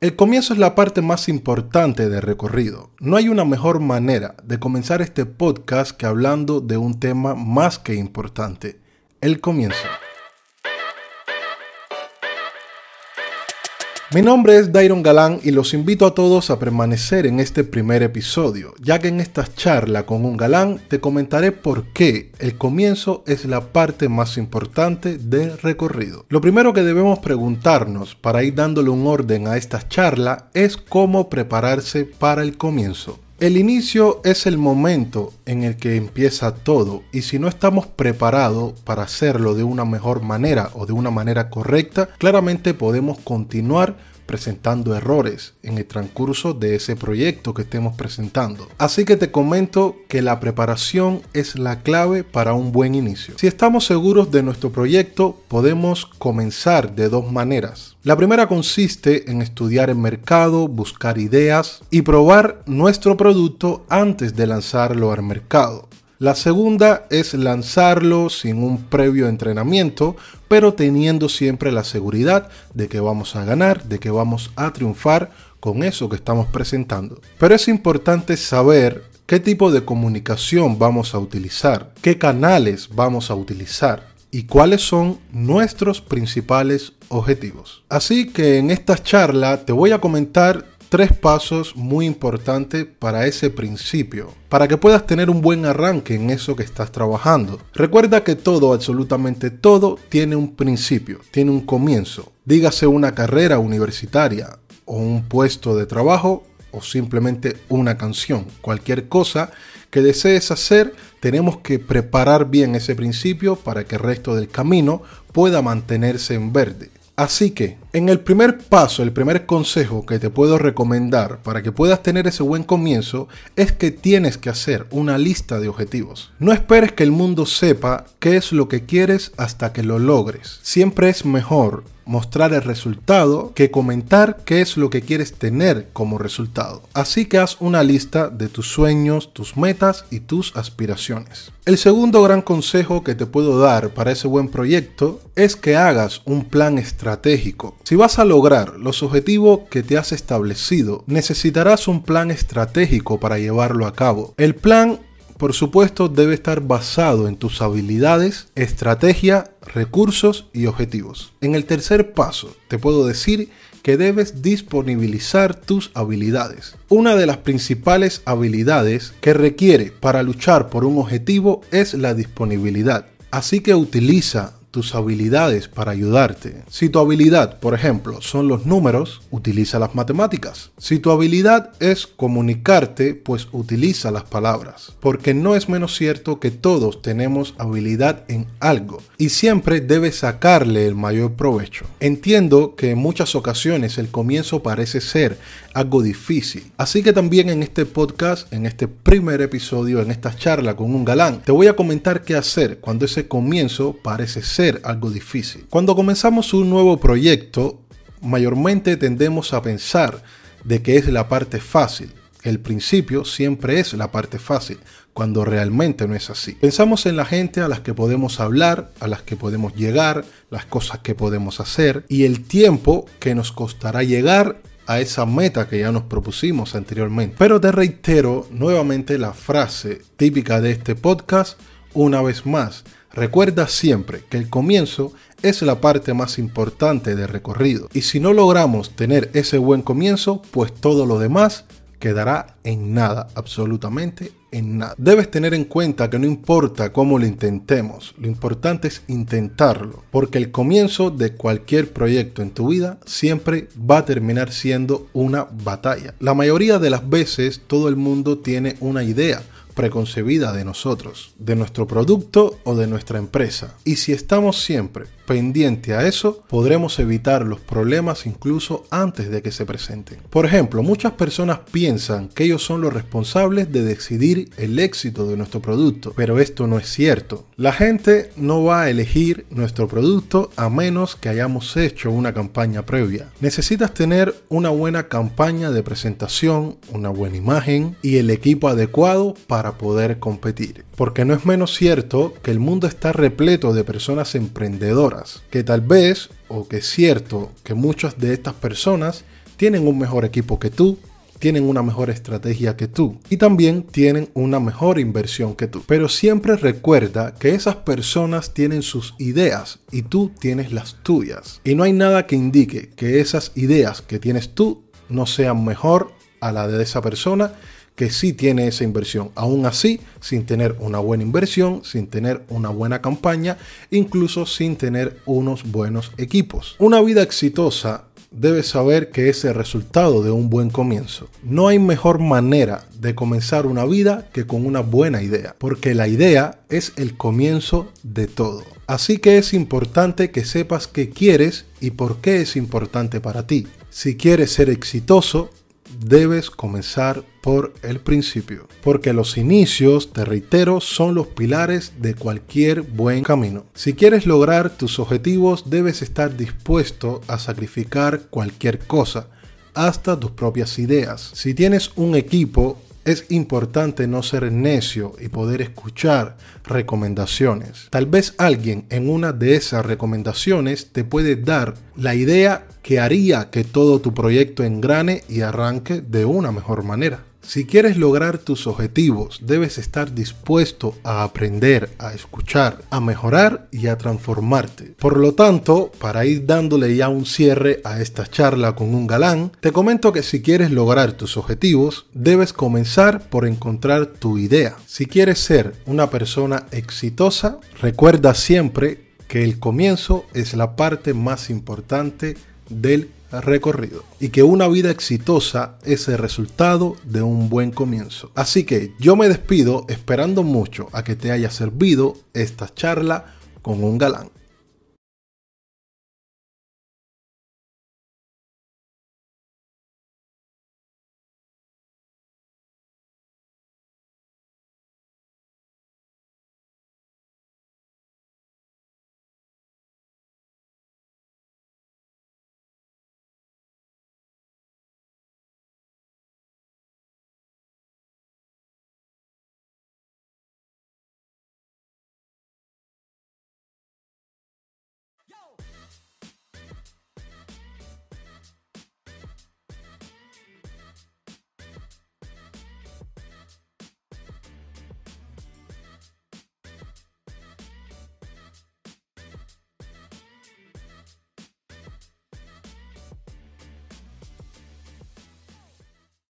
El comienzo es la parte más importante del recorrido. No hay una mejor manera de comenzar este podcast que hablando de un tema más que importante, el comienzo. Mi nombre es Dairon Galán y los invito a todos a permanecer en este primer episodio, ya que en esta charla con un galán te comentaré por qué el comienzo es la parte más importante del recorrido. Lo primero que debemos preguntarnos para ir dándole un orden a esta charla es cómo prepararse para el comienzo. El inicio es el momento en el que empieza todo y si no estamos preparados para hacerlo de una mejor manera o de una manera correcta, claramente podemos continuar presentando errores en el transcurso de ese proyecto que estemos presentando. Así que te comento que la preparación es la clave para un buen inicio. Si estamos seguros de nuestro proyecto, podemos comenzar de dos maneras. La primera consiste en estudiar el mercado, buscar ideas y probar nuestro producto antes de lanzarlo al mercado. La segunda es lanzarlo sin un previo entrenamiento, pero teniendo siempre la seguridad de que vamos a ganar, de que vamos a triunfar con eso que estamos presentando. Pero es importante saber qué tipo de comunicación vamos a utilizar, qué canales vamos a utilizar y cuáles son nuestros principales objetivos. Así que en esta charla te voy a comentar tres pasos muy importantes para ese principio, para que puedas tener un buen arranque en eso que estás trabajando. Recuerda que todo, absolutamente todo, tiene un principio, tiene un comienzo. Dígase una carrera universitaria o un puesto de trabajo o simplemente una canción. Cualquier cosa que desees hacer, tenemos que preparar bien ese principio para que el resto del camino pueda mantenerse en verde. Así que, en el primer paso, el primer consejo que te puedo recomendar para que puedas tener ese buen comienzo es que tienes que hacer una lista de objetivos. No esperes que el mundo sepa qué es lo que quieres hasta que lo logres. Siempre es mejor mostrar el resultado que comentar qué es lo que quieres tener como resultado. Así que haz una lista de tus sueños, tus metas y tus aspiraciones. El segundo gran consejo que te puedo dar para ese buen proyecto es que hagas un plan estratégico. Si vas a lograr los objetivos que te has establecido, necesitarás un plan estratégico para llevarlo a cabo. El plan por supuesto, debe estar basado en tus habilidades, estrategia, recursos y objetivos. En el tercer paso, te puedo decir que debes disponibilizar tus habilidades. Una de las principales habilidades que requiere para luchar por un objetivo es la disponibilidad. Así que utiliza tus habilidades para ayudarte. Si tu habilidad, por ejemplo, son los números, utiliza las matemáticas. Si tu habilidad es comunicarte, pues utiliza las palabras. Porque no es menos cierto que todos tenemos habilidad en algo y siempre debes sacarle el mayor provecho. Entiendo que en muchas ocasiones el comienzo parece ser algo difícil. Así que también en este podcast, en este primer episodio, en esta charla con un galán, te voy a comentar qué hacer cuando ese comienzo parece ser algo difícil. Cuando comenzamos un nuevo proyecto, mayormente tendemos a pensar de que es la parte fácil. El principio siempre es la parte fácil, cuando realmente no es así. Pensamos en la gente a las que podemos hablar, a las que podemos llegar, las cosas que podemos hacer y el tiempo que nos costará llegar a esa meta que ya nos propusimos anteriormente. Pero te reitero nuevamente la frase típica de este podcast una vez más. Recuerda siempre que el comienzo es la parte más importante del recorrido. Y si no logramos tener ese buen comienzo, pues todo lo demás quedará en nada, absolutamente en nada. Debes tener en cuenta que no importa cómo lo intentemos, lo importante es intentarlo, porque el comienzo de cualquier proyecto en tu vida siempre va a terminar siendo una batalla. La mayoría de las veces todo el mundo tiene una idea, preconcebida de nosotros, de nuestro producto o de nuestra empresa. Y si estamos siempre pendiente a eso, podremos evitar los problemas incluso antes de que se presenten. Por ejemplo, muchas personas piensan que ellos son los responsables de decidir el éxito de nuestro producto, pero esto no es cierto. La gente no va a elegir nuestro producto a menos que hayamos hecho una campaña previa. Necesitas tener una buena campaña de presentación, una buena imagen y el equipo adecuado para poder competir. Porque no es menos cierto que el mundo está repleto de personas emprendedoras que tal vez, o que es cierto que muchas de estas personas tienen un mejor equipo que tú, tienen una mejor estrategia que tú y también tienen una mejor inversión que tú. Pero siempre recuerda que esas personas tienen sus ideas y tú tienes las tuyas. Y no hay nada que indique que esas ideas que tienes tú no sean mejor a la de esa persona que sí tiene esa inversión. Aún así, sin tener una buena inversión, sin tener una buena campaña, incluso sin tener unos buenos equipos. Una vida exitosa debes saber que es el resultado de un buen comienzo. No hay mejor manera de comenzar una vida que con una buena idea, porque la idea es el comienzo de todo. Así que es importante que sepas qué quieres y por qué es importante para ti. Si quieres ser exitoso, debes comenzar por el principio, porque los inicios, te reitero, son los pilares de cualquier buen camino. Si quieres lograr tus objetivos, debes estar dispuesto a sacrificar cualquier cosa, hasta tus propias ideas. Si tienes un equipo, es importante no ser necio y poder escuchar recomendaciones. Tal vez alguien en una de esas recomendaciones te puede dar la idea que haría que todo tu proyecto engrane y arranque de una mejor manera. Si quieres lograr tus objetivos, debes estar dispuesto a aprender, a escuchar, a mejorar y a transformarte. Por lo tanto, para ir dándole ya un cierre a esta charla con un galán, te comento que si quieres lograr tus objetivos, debes comenzar por encontrar tu idea. Si quieres ser una persona exitosa, recuerda siempre que el comienzo es la parte más importante del recorrido y que una vida exitosa es el resultado de un buen comienzo. Así que yo me despido esperando mucho a que te haya servido esta charla con un galán.